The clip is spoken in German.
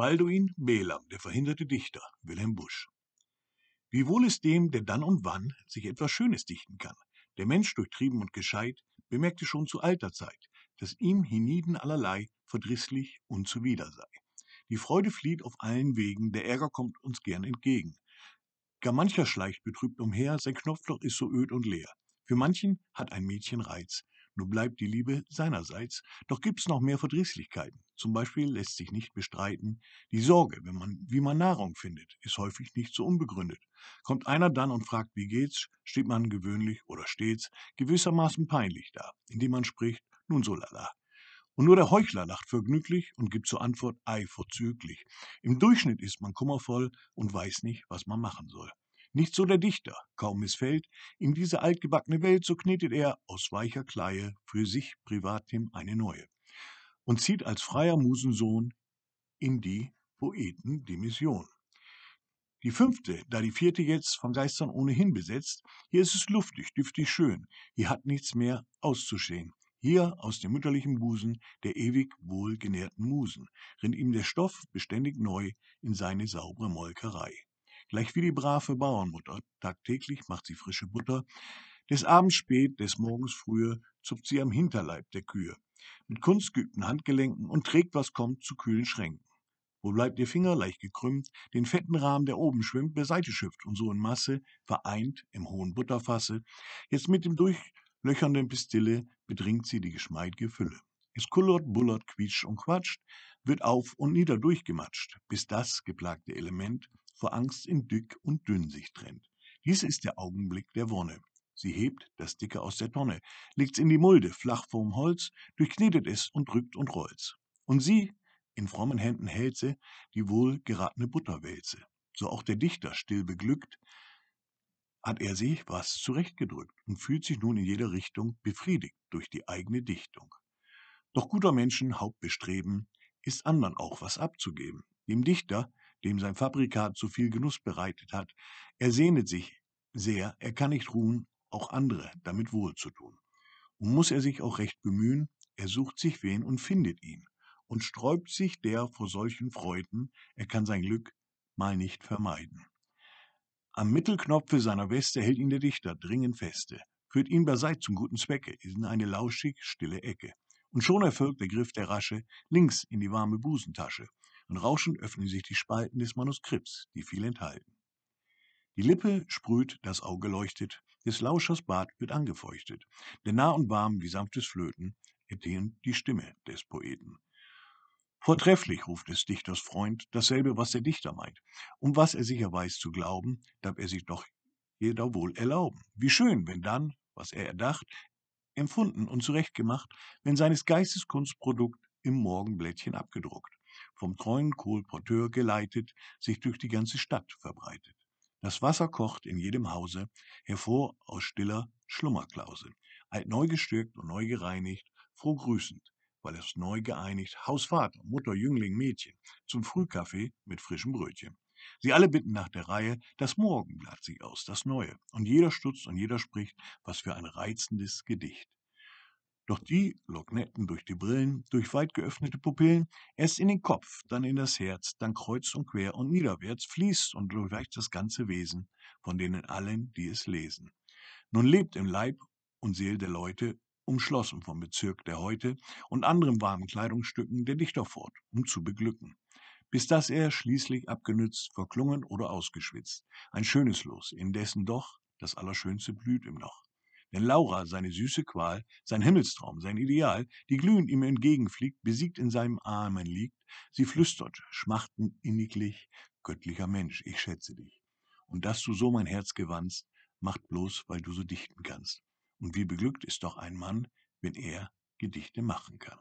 Balduin Belam, der verhinderte Dichter, Wilhelm Busch. Wie wohl ist dem, der dann und wann sich etwas Schönes dichten kann. Der Mensch, durchtrieben und gescheit, bemerkte schon zu alter Zeit, dass ihm hienieden allerlei verdrießlich und zuwider sei. Die Freude flieht auf allen Wegen, der Ärger kommt uns gern entgegen. Gar mancher schleicht betrübt umher, sein Knopfloch ist so öd und leer. Für manchen hat ein Mädchen Reiz, nur bleibt die Liebe seinerseits. Doch gibt's noch mehr Verdrießlichkeiten. Zum Beispiel lässt sich nicht bestreiten, die Sorge, wenn man, wie man Nahrung findet, ist häufig nicht so unbegründet. Kommt einer dann und fragt, wie geht's, steht man gewöhnlich oder stets gewissermaßen peinlich da, indem man spricht, nun so lala. Und nur der Heuchler lacht vergnüglich und gibt zur Antwort ei vorzüglich. Im Durchschnitt ist man kummervoll und weiß nicht, was man machen soll. Nicht so der Dichter, kaum missfällt ihm diese altgebackene Welt, so knetet er aus weicher Kleie für sich privatim eine neue und zieht als freier Musensohn in die Poetendemission. Die fünfte, da die vierte jetzt von Geistern ohnehin besetzt, hier ist es luftig, düftig schön, hier hat nichts mehr auszustehen. Hier aus dem mütterlichen Busen der ewig wohlgenährten Musen rinnt ihm der Stoff beständig neu in seine saubere Molkerei. Gleich wie die brave Bauernmutter, tagtäglich macht sie frische Butter, des Abends spät, des Morgens frühe, zupft sie am Hinterleib der Kühe, mit kunstgeübten Handgelenken und trägt, was kommt, zu kühlen Schränken. Wo bleibt ihr Finger, leicht gekrümmt, den fetten Rahmen, der oben schwimmt, beiseite schifft und so in Masse, vereint im hohen Butterfasse, jetzt mit dem durch löchernden Pistille bedringt sie die geschmeidige Fülle. Es kullert, bullert, quietscht und quatscht, wird auf und nieder durchgematscht, bis das geplagte Element vor Angst in dick und dünn sich trennt. Dies ist der Augenblick der Wonne. Sie hebt das Dicke aus der Tonne, legt's in die Mulde, flach vorm Holz, durchknetet es und drückt und rollt's. Und sie, in frommen Händen hält sie die wohl geratene Butterwälze. So auch der Dichter still beglückt, hat er sich was zurechtgedrückt und fühlt sich nun in jeder Richtung befriedigt durch die eigene Dichtung. Doch guter Menschen Hauptbestreben ist andern auch was abzugeben. Dem Dichter, dem sein Fabrikat so viel Genuss bereitet hat, er sehnet sich sehr, er kann nicht ruhen, auch andere damit wohl zu tun. Und muss er sich auch recht bemühen, er sucht sich wen und findet ihn und sträubt sich der vor solchen Freuden, er kann sein Glück mal nicht vermeiden. Am Mittelknopfe seiner Weste hält ihn der Dichter dringend feste, führt ihn beiseit zum guten Zwecke in eine lauschig stille Ecke. Und schon erfolgt der Griff der Rasche links in die warme Busentasche, und rauschend öffnen sich die Spalten des Manuskripts, die viel enthalten. Die Lippe sprüht, das Auge leuchtet, des Lauschers Bart wird angefeuchtet, denn nah und warm wie sanftes Flöten ertönt die Stimme des Poeten. Vortrefflich, ruft des Dichters Freund, dasselbe, was der Dichter meint. Um was er sicher weiß zu glauben, darf er sich doch jeder wohl erlauben. Wie schön, wenn dann, was er erdacht, empfunden und zurechtgemacht, wenn seines Geistes Kunstprodukt im Morgenblättchen abgedruckt, vom treuen Kolporteur geleitet, sich durch die ganze Stadt verbreitet. Das Wasser kocht in jedem Hause, hervor aus stiller Schlummerklause, alt neu gestärkt und neu gereinigt, froh grüßend, weil es neu geeinigt Hausvater, Mutter, Jüngling, Mädchen zum Frühkaffee mit frischem Brötchen. Sie alle bitten nach der Reihe, das Morgenblatt sich aus, das Neue. Und jeder stutzt und jeder spricht, was für ein reizendes Gedicht. Doch die Lognetten durch die Brillen, durch weit geöffnete Pupillen, erst in den Kopf, dann in das Herz, dann kreuz und quer und niederwärts fließt und durchweicht das ganze Wesen von denen allen, die es lesen. Nun lebt im Leib und Seel der Leute umschlossen vom Bezirk der Häute und anderen warmen Kleidungsstücken der Dichter fort, um zu beglücken. Bis dass er schließlich abgenützt, verklungen oder ausgeschwitzt. Ein schönes Los, indessen doch das Allerschönste blüht ihm noch. Denn Laura, seine süße Qual, sein Himmelstraum, sein Ideal, die glühend ihm entgegenfliegt, besiegt in seinem Armen liegt, sie flüstert, schmachtend inniglich, göttlicher Mensch, ich schätze dich. Und dass du so mein Herz gewannst, macht bloß, weil du so dichten kannst. Und wie beglückt ist doch ein Mann, wenn er Gedichte machen kann.